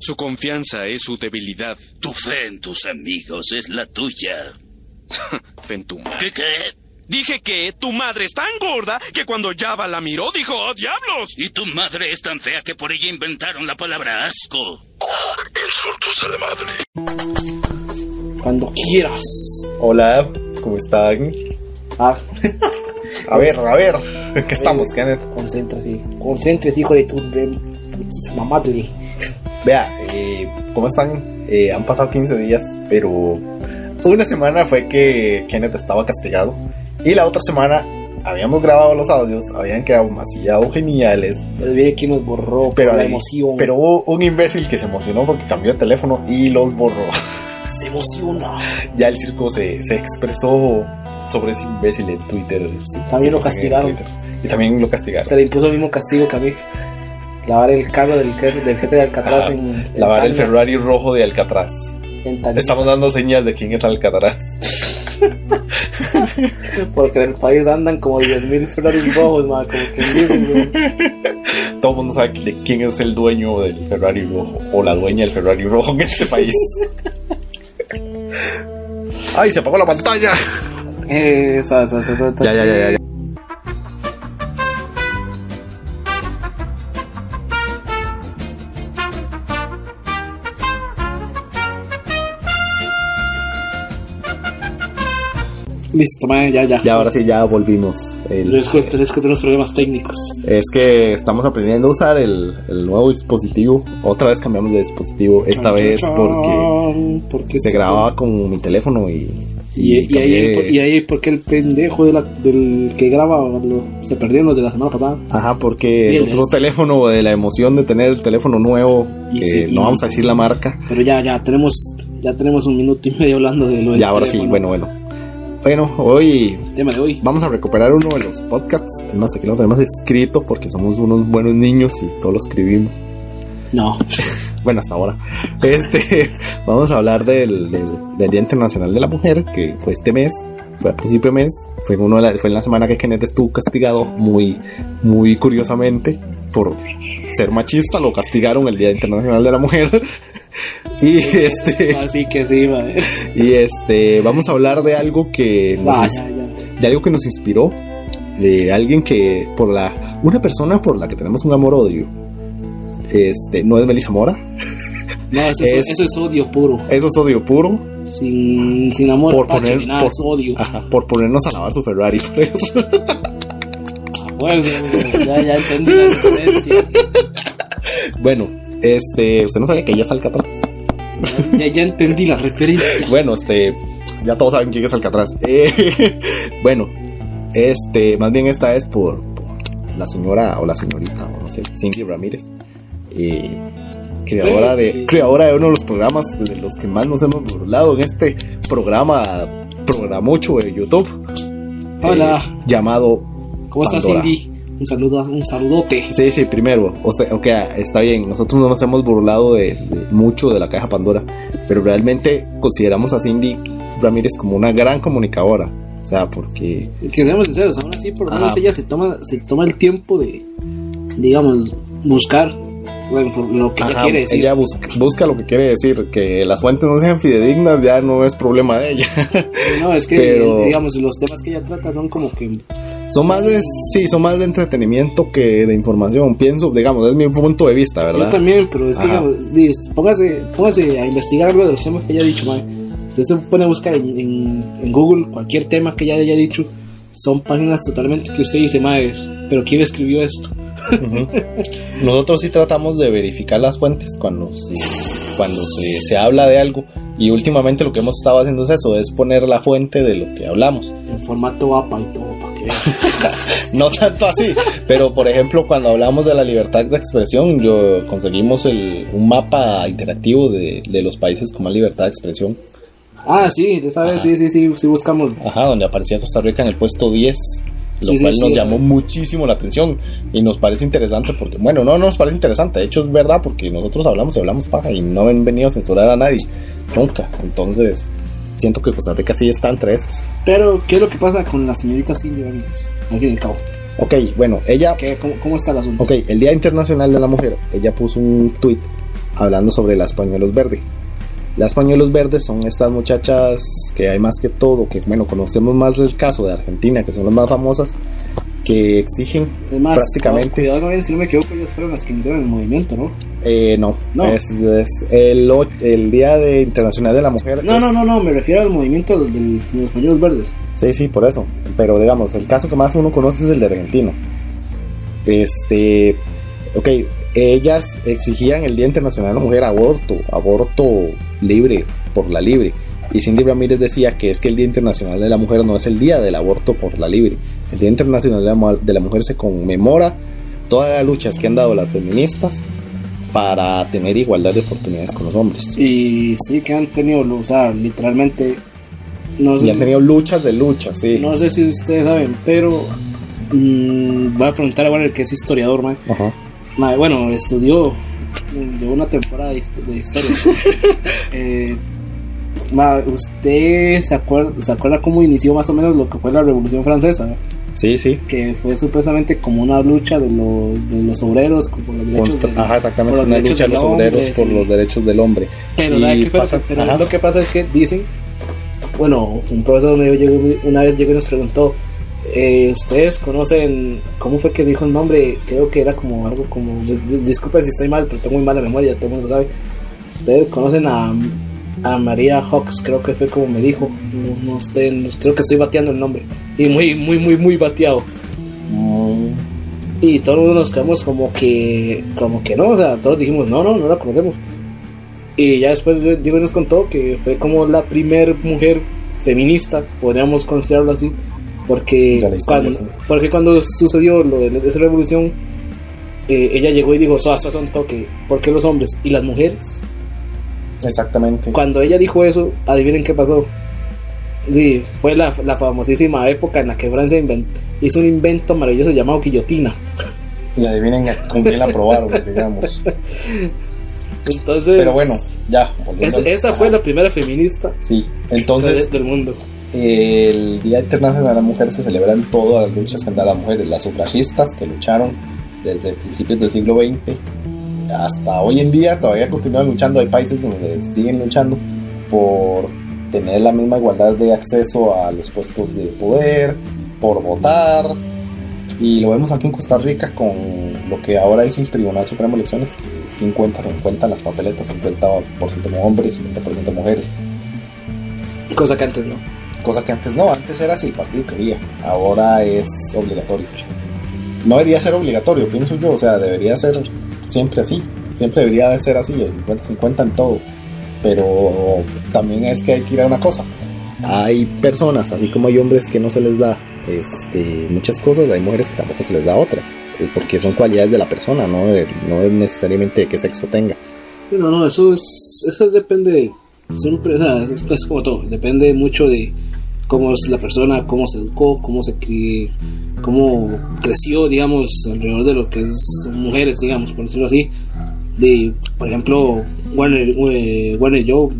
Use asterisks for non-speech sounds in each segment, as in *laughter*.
Su confianza es su debilidad. Tu fe en tus amigos es la tuya. *laughs* Fentuma. ¿Qué qué? Dije que tu madre es tan gorda que cuando Java la miró dijo, ¡Oh, diablos! Y tu madre es tan fea que por ella inventaron la palabra asco. Insultos a la madre. Cuando quieras. Hola, ¿cómo están? Ah, *laughs* A ver, a ver, ¿en qué estamos, Kenneth? concéntrate. Concéntrate, hijo de tu, de Vea, eh, ¿cómo están? Eh, han pasado 15 días, pero una semana fue que Kenneth estaba castigado y la otra semana habíamos grabado los audios, habían quedado demasiado geniales, Pero viene que nos borró pero, la emoción. pero hubo un imbécil que se emocionó porque cambió de teléfono y los borró. *laughs* se emociona. ya el circo se, se expresó sobre ese imbécil en Twitter. También lo castigaron. Y también lo castigaron. Se le impuso el mismo castigo que a mí. Lavar el carro del jefe, del jefe de Alcatraz Ah, en, en lavar el Ferrari rojo de Alcatraz. Estamos dando señas de quién es Alcatraz. *laughs* Porque en el país andan como 10.000 Ferraris rojos, ma, como que dicen. *laughs* Todo el mundo sabe de quién es el dueño del Ferrari rojo o la dueña del Ferrari rojo en este país. *laughs* ¡Ay, se apagó la pantalla! Eh, Eso, eso, eso, eso. Ya, ya, ya, ya, Listo, ma, ya, ya. Ya, ahora sí, ya volvimos. El- Es que, es que tenemos problemas técnicos. es que estamos aprendiendo a usar el, el nuevo dispositivo. Otra vez cambiamos de dispositivo. Esta vez porque porque se grababa con mi teléfono y. Y, y, ahí, cambié- y ahí, porque el pendejo de la- del que graba lo- se perdieron los de la semana pasada. Ajá, porque Y el otro este. teléfono de la emoción de tener el teléfono nuevo, Y que sí, y no vamos a decir la marca. Pero ya, ya, tenemos ya tenemos un minuto y medio hablando de lo del Ya, ahora sí, teléfono. bueno, bueno. Bueno, hoy Tema de hoy. vamos a recuperar uno de los podcasts. Es más, aquí lo tenemos escrito porque somos unos buenos niños y todos lo escribimos. No. *laughs* Bueno, hasta ahora. Este, *laughs* vamos a hablar del, del, del Día Internacional de la Mujer, que fue este mes, fue a principio de mes, fue en, uno de la, fue en la semana que Kenneth estuvo castigado muy, muy curiosamente por ser machista, lo castigaron el Día Internacional de la Mujer. Y este, Así que sí, y este, vamos a hablar de algo que nos ya, ya. de algo que nos inspiró, de alguien que por la, una persona por la que tenemos un amor odio. Este, no es Melissa Mora, No, eso es, Es- eso es odio puro. eso es odio puro. Sin, sin amor, por poner ni nada, por, es odio. ajá, por ponernos a lavar su Ferrari por eso. Acuerdo, güey, ya, ya entendí la diferencia. bueno este usted no sabía que ella es Alcatraz Ya, entendí la referencia. *laughs* bueno este ya todos saben quién es Alcatraz *laughs* Eh, bueno este más bien esta es por, por la señora o la señorita o no sé Cindy Ramírez eh, creadora de creadora de uno de los programas de los que más nos hemos burlado en este programa programucho de YouTube eh, Hola. llamado ¿Cómo estás. Cindy? Un saludo, un saludote. Sí, sí, primero, o sea, ok, está bien, nosotros no nos hemos burlado de, de mucho de la caja Pandora, pero realmente consideramos a Cindy Ramírez como una gran comunicadora, o sea, porque, Que seamos sinceros, aún así, por lo menos ella se toma, se toma el tiempo de, digamos, buscar lo que ella quiere decir. ella busca, busca lo que quiere decir, que las fuentes no sean fidedignas ya no es problema de ella, No, es que, *laughs* pero- digamos, los temas que ella trata son como que. Son más de, sí, son más de entretenimiento que de información, pienso, digamos, es mi punto de vista, Yo ¿verdad? también, pero es que, digamos, di- póngase, póngase a investigar algo de los temas que ella ha dicho, mae. Usted se pone a buscar en, en, en Google cualquier tema que ella haya dicho. Son páginas totalmente que usted dice, mae, pero ¿quién escribió esto? *laughs* Nosotros sí tratamos de verificar las fuentes cuando se, cuando se, se habla de algo y últimamente lo que hemos estado haciendo es eso, es poner la fuente de lo que hablamos. En formato APA y todo. *laughs* No tanto así, pero por ejemplo cuando hablamos de la libertad de expresión, yo conseguimos el, un mapa interactivo de, de los países con más libertad de expresión. Ah, sí, esa vez, sí, sí, sí, sí buscamos. Ajá, donde aparecía Costa Rica en el puesto 10, lo Sí, cual sí. nos llamó muchísimo la atención y nos parece interesante porque, bueno, no nos parece interesante, de hecho es verdad porque nosotros hablamos y hablamos paja y no han venido a censurar a nadie, nunca. Entonces, siento que Costa Rica sí está entre esos. Pero, ¿qué es lo que pasa con la señorita Cindy Ramírez? Al fin y al cabo. Ok, bueno, ella, ¿Qué, cómo, ¿Cómo está el asunto? ok, el Día Internacional de la Mujer, ella puso un tweet hablando sobre las pañuelos verdes. Las pañuelos verdes son estas muchachas que hay más que todo, que bueno, conocemos más el caso de Argentina, que son las más famosas, que exigen Es más, prácticamente... cuidado, cuidado, si no me equivoco, ellas fueron las que iniciaron el movimiento, ¿no? Eh, no, No. Es, es el, Día de Internacional de la Mujer. No, es- no, no, no, me refiero al movimiento del- de los pañuelos verdes. Sí, sí, por eso. Pero digamos, el caso que más uno conoce es el de Argentino. Este, ok, ellas exigían el Día Internacional de la Mujer aborto, aborto libre, por la libre. Y Cindy Ramírez decía que es que el Día Internacional de la Mujer no es el día del aborto por la libre. El Día Internacional de la, Mujer se conmemora todas las luchas que han dado las feministas para tener igualdad de oportunidades con los hombres. Y sí que han tenido, o sea, literalmente, no sé, Y han tenido luchas de luchas, sí. no sé si ustedes saben, pero mm, voy a preguntar a Warner que es historiador, man. Ajá. Bueno, estudió de una temporada de, hist- de historia. *laughs* Eh, ¿Usted se acuerda, se acuerda cómo inició más o menos lo que fue la Revolución Francesa? Sí, sí. Que fue supuestamente como una lucha de, los de los obreros por los derechos Contra- del- ajá, exactamente, por los una lucha de los del hombre, obreros por sí. los derechos del hombre. Pero, Y pasa- Pero lo que pasa es que dicen, bueno, un profesor mío llegó- una vez llegó y nos preguntó, eh, ¿ustedes conocen, cómo fue que dijo el nombre? Creo que era como algo como, dis- dis- disculpen si estoy mal, pero tengo muy mala memoria, todo el mundo sabe. ¿Ustedes conocen a, a María Hawks? Creo que fue como me dijo, no, no estoy, creo que estoy bateando el nombre, y muy, muy, muy, muy bateado. Mm, Y todos nos quedamos como que, como que no, o sea, todos dijimos, no, no, no la conocemos. Y ya después Diego nos contó que fue como la primer mujer feminista, podríamos considerarlo así, porque historia, cuando, sí. porque cuando sucedió lo de esa revolución, eh, ella llegó y dijo, eso es un toque, ¿por qué los hombres y las mujeres? Exactamente. Cuando ella dijo eso, adivinen qué pasó. Sí, fue la, la famosísima época en la que Francia hizo un invento maravilloso llamado guillotina. Y adivinen con quién la probaron, digamos. Entonces, Pero bueno, ya. es- esa fue la primera feminista Sí, entonces del mundo. el Día Internacional de la Mujer se celebra en todas las luchas dado las mujeres, las sufragistas que lucharon desde principios del siglo XX hasta hoy en día, todavía continúan luchando. Hay países donde siguen luchando por tener la misma igualdad de acceso a los puestos de poder, por votar. Y lo vemos aquí en Costa Rica con lo que ahora hizo el Tribunal Supremo de Elecciones, que 50-50 las papeletas, 50% hombres, 50% mujeres. Cosa que antes no. Cosa que antes no, antes era si el partido quería, ahora es obligatorio. No debería ser obligatorio, pienso yo, o sea, debería ser siempre así, siempre debería de ser así, el 50-50 en todo. Pero también es que hay que ir a una cosa. Hay personas, así como hay hombres que no se les da este, muchas cosas, hay mujeres que tampoco se les da otra, eh, porque son cualidades de la persona, no, de- no es necesariamente de qué sexo tenga. Sí, No, no, eso es, eso depende, de- siempre, o es, es como todo, depende mucho de cómo es la persona, cómo se educó, cómo se cómo creció, digamos, alrededor de lo que es, son mujeres, digamos, por decirlo así. De, por ejemplo, Warner, eh, Warner y yo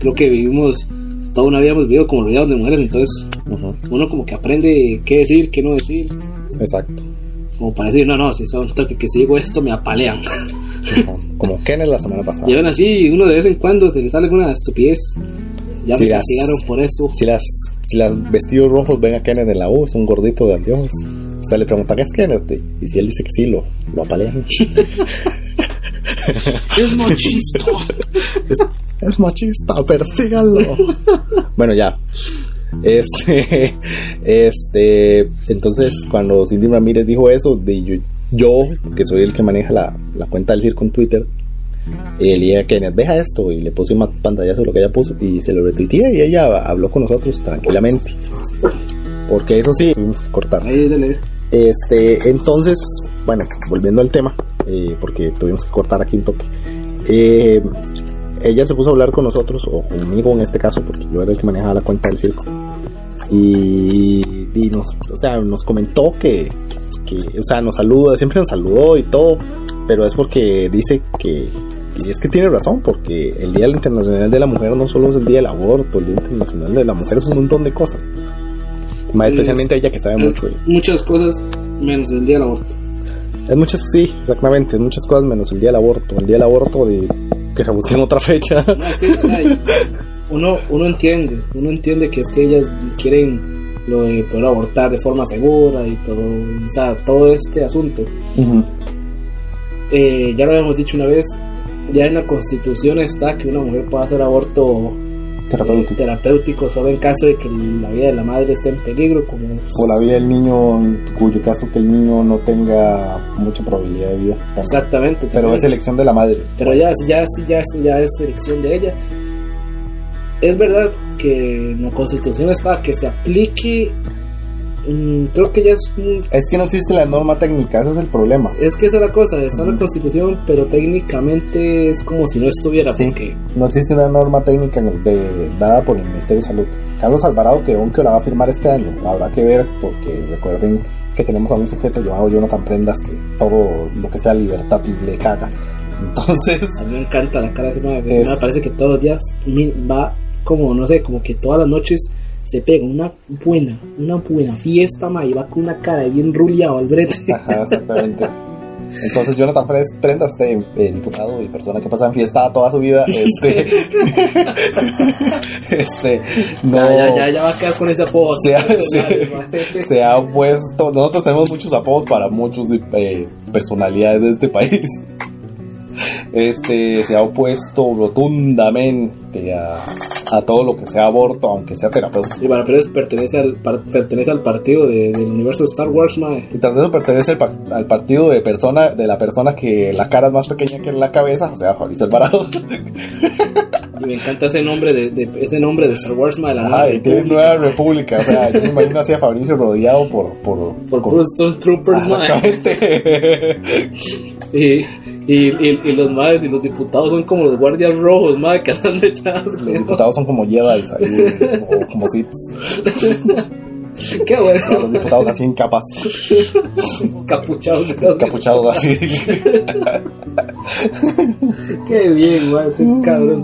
creo que vivimos, toda una vida hemos vivido como rodeados de mujeres, entonces Ujú, uno como que aprende qué decir, qué no decir, Exacto. como para decir, no, no, si son toque que si digo esto me apalean. Como Kenneth la semana pasada. Y aún así, uno de vez en cuando se le sale alguna estupidez. Ya Sí, me las- castigaron por eso. Si las, si las vestidos rojos ven a Kenneth en la U, es un gordito de anteojos. Se le pregunta qué es Kenneth. Y si él dice que sí, lo, lo apalean. *laughs* Es machista. *laughs* es machista, persíganlo. bueno, ya. Este, este, entonces cuando Cindy Ramírez dijo eso, de yo, yo, que soy el que maneja la, la cuenta del circo en Twitter, eh, le dije a Kenneth, deja esto, y le puse una pantallazo de lo que ella puso, y se lo retuiteé, y ella habló con nosotros tranquilamente. Porque eso sí, tuvimos que cortar. Este, entonces, bueno, volviendo al tema, eh, porque tuvimos que cortar aquí un toque. Eh, ella se puso a hablar con nosotros, o conmigo en este caso, porque yo era el que manejaba la cuenta del circo. Y, y nos, o sea, nos comentó que, que, o sea, nos saluda, siempre nos saludó y todo, pero es porque dice que, y es que tiene razón, porque el Día Internacional de la Mujer no solo es el Día del Aborto, el Día Internacional de la Mujer es un montón de cosas. Más especialmente ella que sabe mucho. Muchas cosas menos el día del aborto. Es muchas, sí, exactamente, es muchas cosas menos el día del aborto. El día del aborto de, que se busquen otra fecha. No, es que, o sea, uno, uno entiende, uno entiende que es que ellas quieren lo de poder abortar de forma segura y todo, o sea, todo este asunto. Ujú. Eh, ya lo habíamos dicho una vez, ya en la constitución está que una mujer puede hacer aborto Terapéutico. eh, terapéutico solo en caso de que la vida de la madre esté en peligro, como O la vida del niño, en cuyo caso que el niño no tenga mucha probabilidad de vida. también. exactamente. Pero también. es elección de la madre. Pero ya, ya, ya, eso ya es elección de ella. Es verdad que en la constitución está que se aplique. Mm, creo que ya es. Es que no existe la norma técnica, ese es el problema. Es que esa es la cosa, está en la constitución, pero técnicamente es como si no estuviera, Sí. porque. No existe una norma técnica en el de- dada por el Ministerio de Salud. Carlos Alvarado que la va a firmar este año. Habrá que ver, porque recuerden que tenemos a un sujeto llamado Jonathan Prendas que todo lo que sea libertad le caga. Entonces, A mí me encanta la cara de ese madre. Es- Me parece que todos los días va como, no sé, como que todas las noches se pega una buena, una buena fiesta, ma, y va con una cara de bien ruleado al brete. *laughs* ajá, exactamente. Entonces Jonathan Pres- Prendas, este eh, diputado y persona que pasa en fiesta toda su vida, este, *laughs* *laughs* este, no, Ya, ya, ya, va a quedar con ese apodo. Se ha- se puesto, nosotros tenemos muchos apodos para muchos eh, personalidades de este país. Este se ha opuesto rotundamente a, a todo lo que sea aborto, aunque sea terapéutico. Y para Pérez pertenece al, par- pertenece al partido de- del universo de Star Wars, mae. Y eso pertenece al, pa- al partido de persona de la persona que la cara es más pequeña que la cabeza, o sea, Fabricio Alvarado. Y me encanta ese nombre de, de- ese nombre de Star Wars, mae, la nueva y tiene Nueva. República, o sea, yo me imagino así a Fabricio rodeado por por, Por puros Stormtroopers, mae. Exactamente. *laughs* Y, y, y, y los maes y los diputados son como los guardias rojos, mae, que andan detrás. Los diputados son como Jedi ahí, o como Siths. *laughs* Qué A los bueno. diputados así en capas, *laughs* Capuchados *laughs* capuchados así. Qué bien, mae. Ese cabrón.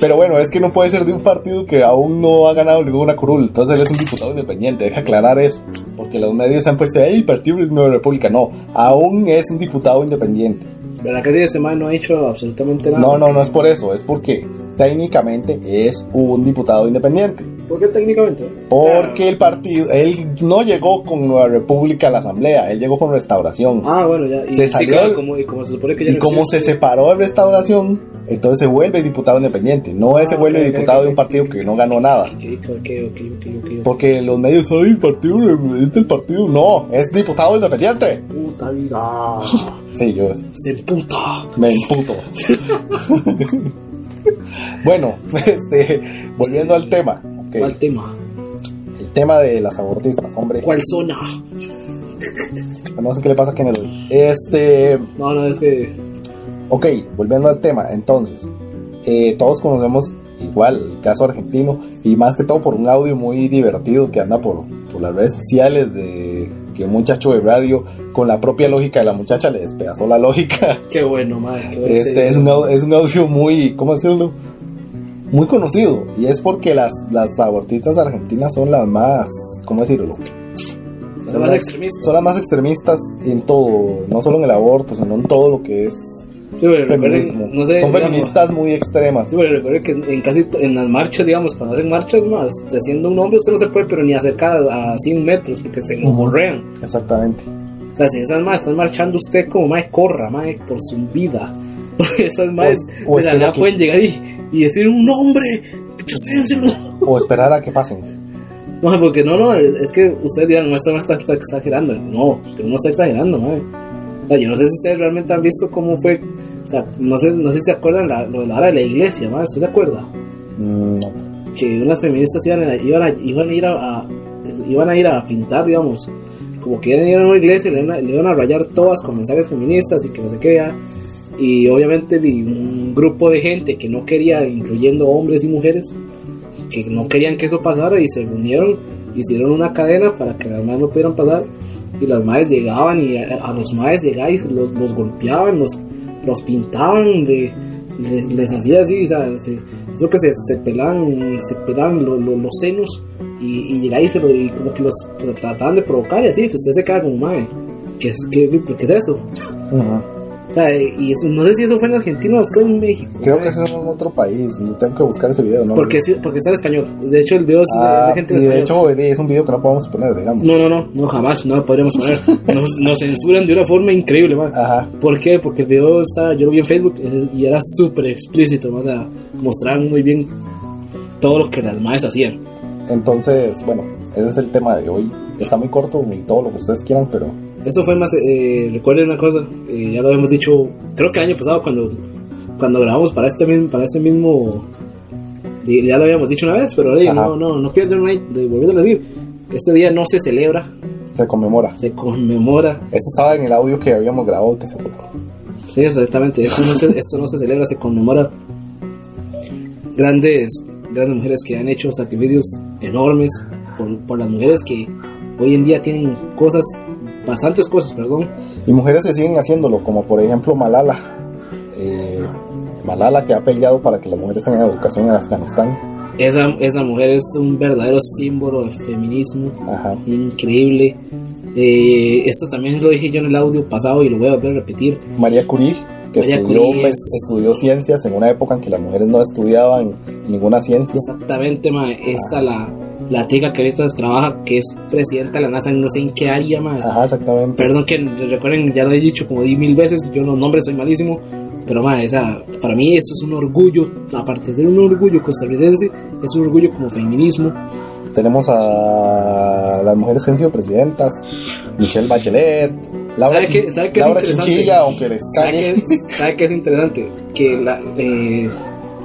Pero bueno, es que no puede ser de un partido que aún no ha ganado ninguna curul. Entonces él es un diputado independiente. Deja aclarar eso. Porque los medios se han puesto, ¡Ey, Partido de Nueva República! No, aún es un diputado independiente. ¿Verdad que ese mae no ha hecho absolutamente nada? No, no, no es por eso. Es porque técnicamente es un diputado independiente. ¿Por qué técnicamente? Porque el partido, él no llegó con Nueva República a la asamblea, él llegó con restauración. Ah, bueno, ya. Y, Se sí, salió claro, como, y como se supone que ya y no como se separó de restauración, entonces se vuelve diputado independiente. No es se Ah, vuelve ok, ok, diputado ok. de un partido que no ganó nada. Porque los medios, ay, partido el partido. No, es diputado independiente. Puta vida. *laughs* Sí, yo Se emputa. me imputo. *laughs* bueno, este, volviendo al tema. ¿Cuál tema? El tema de las abortistas, hombre. ¿Cuál zona? *laughs* No sé qué le pasa a Kennedy. Este, No, no, es que. ok, volviendo al tema. Entonces, eh, todos conocemos igual el caso argentino y más que todo por un audio muy divertido que anda por, por las redes sociales de que un muchacho de radio con la propia lógica de la muchacha le despedazó la lógica. *laughs* Qué bueno, madre. Qué bueno. Este es un, es un audio muy, ¿cómo decirlo? Muy conocido. Y es porque las, las abortistas argentinas son las más, ¿cómo decirlo? Son más extremistas. Son las más extremistas en todo, no solo en el aborto, sino en todo lo que es Sí, pero recuerden, feminismo. no sé, son digamos, feministas muy extremas. Sí, pero recuerden que en casi en las marchas, digamos, cuando hacen marchas más, siendo un hombre, usted no se puede, pero ni acercar a, a 100 metros porque se lo borrean. Exactamente. O sea, si esas más están marchando usted como mae, corra, mae, por su vida. *laughs* Porque esas más o de la nada que- pueden llegar y, y decir un nombre, pichacénselo. O esperar a que pasen. *laughs* No, porque no, no, es que ustedes dirán, no, esto no está, está exagerando. No, usted no está exagerando, mae. O sea, yo no sé si ustedes realmente han visto cómo fue. O sea, no sé, no sé si se acuerdan la- lo de la hora de la iglesia, mae. ¿Usted se acuerda? Mm, no. que unas feministas iban a, iban a, iban a ir a, a- iban a ir a pintar, digamos, como que iban a ir a una iglesia y le iban a, le iban a rayar todas con mensajes feministas y que no sé qué ya. Y obviamente di un grupo de gente que no quería, incluyendo hombres y mujeres, que no querían que eso pasara y se reunieron, hicieron una cadena para que las madres no pudieran pasar y las madres llegaban y a, los madres llegaban y los, los golpeaban, los, los pintaban, de, les, hacía así, o sea, se- eso que se, se pelaban, se pelaban lo- lo- los senos y, y llegaba y, se como que los trataban de provocar y así, que usted se queda como madre, ¿qué es, qué, ¿por qué es eso? Sea, y eso- no sé si eso fue en Argentina o fue en México. Creo que eso es en otro país. Tengo que buscar ese video, ¿no? Porque, sí- porque está en español. De hecho, el video es, Ah, de gente en y de español. hecho, es un video que no podemos poner, digamos. No, no, no, no, jamás, no lo podríamos poner. *laughs* Nos, nos censuran de una forma increíble, man. Ajá. ¿Por qué? Porque el video está, yo lo vi en Facebook eh, y era súper explícito, ¿no? o sea, mostraban muy bien todo lo que las madres hacían. Entonces, bueno, ese es el tema de hoy. Está muy corto y todo lo que ustedes quieran, pero Eso fue más, eh, recuerden una cosa, eh, ya lo habíamos dicho, creo que el año pasado cuando, cuando grabamos para este mismo, para este mismo, ya lo habíamos dicho una vez, pero Ajá. no, no, no pierden una, volviendo a decir, este día no se celebra, se conmemora. se conmemora, Esto estaba en el audio que habíamos grabado que se sí, exactamente, esto no se, esto no se celebra, se conmemora grandes, grandes mujeres que han hecho sacrificios enormes por, por las mujeres que hoy en día tienen cosas, bastantes cosas, perdón, Y mujeres que siguen haciéndolo, como por ejemplo Malala. Eh, Malala que ha peleado para que las mujeres tengan educación en Afganistán. Esa, esa mujer es un verdadero símbolo de feminismo Ajá. increíble. Eh, esto también lo dije yo en el audio pasado y lo voy a volver a repetir. María Curie, que María estudió, Curie pues, es- estudió ciencias en una época en que las mujeres no estudiaban ninguna ciencia. Exactamente, ma, esta la, la tica que ahorita trabaja, que es presidenta de la NASA, no sé en qué área, ma. Ajá, exactamente. Perdón que recuerden, ya lo he dicho como di mil veces, yo los nombres soy malísimo, pero ma, esa, para mí eso es un orgullo, aparte de ser un orgullo costarricense, es un orgullo como feminismo. Tenemos a las mujeres que han sido presidentas, Michelle Bachelet, Laura, ¿Sabe Chin- sabe qué es Laura interesante? Chinchilla, aunque les ¿Sabe qué, *laughs* sabe qué es interesante? Que la, eh,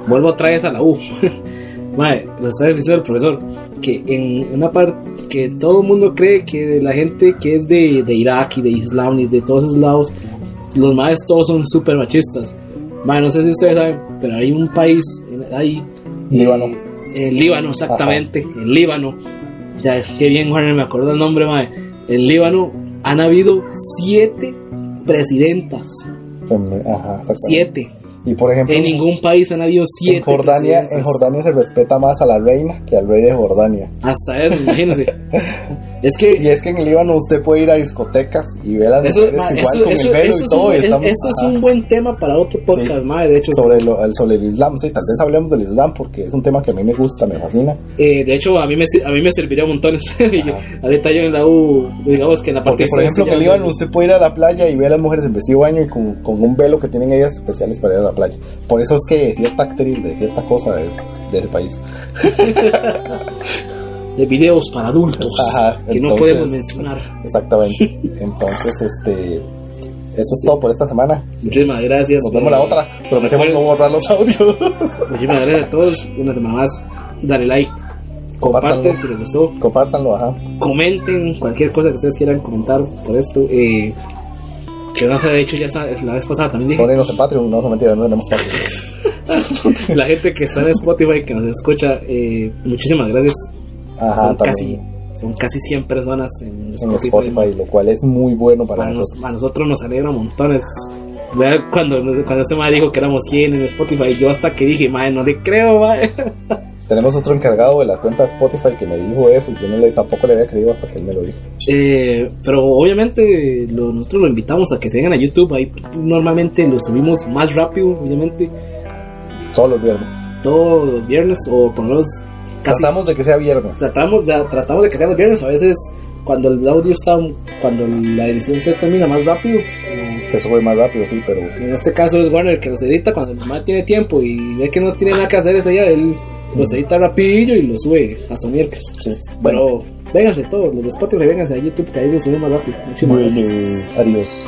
vuelvo otra vez a la U. *laughs* Mae, lo está diciendo el profesor. Que en una parte que todo el mundo cree que la gente que es de, de Irak y de Islam y de todos esos lados, los maes todos son súper machistas. Mae, no sé si ustedes saben, pero hay un país, hay Líbano. el Líbano, exactamente, el Líbano. Ya, qué bien, Juan, me acuerdo el nombre, mae. En Líbano han habido siete presidentas. Ajá. Siete. Y por ejemplo, En ningún país han habido siete. en Jordania, en Jordania se respeta más a la reina que al rey de Jordania. Hasta eso, imagínense. *laughs* es Y que. es que en el Líbano usted puede ir a discotecas y ver a las Eso, mujeres ma, igual eso- con eso- el velo y es todo. un, y estamos- eso es un buen tema para otro podcast, Sí. De hecho, sobre, lo- el- sobre el Islam, sí, tal vez hablemos del Islam porque es un tema que a mí me gusta, me fascina. eh, de hecho a mí me, a mí me serviría montones. *laughs* Y ahorita yo en la U, digamos que en la parte Porque, por ejemplo, en el Líbano usted puede ir a la playa y ver a las mujeres en vestido baño y con, con un velo que tienen ellas especiales para ir a la playa. Por eso es que cierta actriz de cierta cosa es de ese país. *laughs* de videos para adultos Ajá, *laughs* que no podemos mencionar. Exactamente. *laughs* Entonces, este. Eso es todo por esta semana. Muchísimas gracias. Nos vemos eh, la otra. Prometemos no borrar los audios. *laughs* Muchísimas gracias a todos. Una semana más. Dale like. Compártanlo. si les gustó. Compártanlo, ajá. Comenten cualquier cosa que ustedes quieran comentar por esto. Eh, que no se ha hecho ya la vez pasada también dije. Ponenos en Patreon. No, no mentira, no tenemos Patreon. La gente que está en Spotify, que nos escucha, eh, muchísimas gracias. Ajá, son, casi, son casi 100 personas en En Spotify. Lo cual es muy bueno para, Para, nos- nosotros. para nosotros nos alegra montones. Cuando, cuando ese madre dijo que éramos 100 en Spotify, yo hasta que dije, madre, no le creo, madre. *laughs* Tenemos otro encargado de la cuenta Spotify que me dijo eso. Yo no le, tampoco le había creído hasta que él me lo dijo. Eh, pero obviamente lo- nosotros lo invitamos a que se vengan a YouTube. Ahí normalmente lo subimos más rápido, obviamente, Todos los viernes. todos los viernes o por lo menos casi. Tratamos de que sea viernes. Tratamos de, tratamos de que sean los viernes. A veces cuando el audio está, cuando la edición se termina más rápido. Se sube más rápido, sí, pero En este caso es Warner que los edita cuando el man tiene tiempo y ve que no tiene nada que hacer ese día, él los edita rapidillo y los sube hasta miércoles. sí. Bueno, Pero vénganse todos, los de Spotify, vénganse a YouTube que ahí los subimos más rápido. Muchísimas gracias. adiós.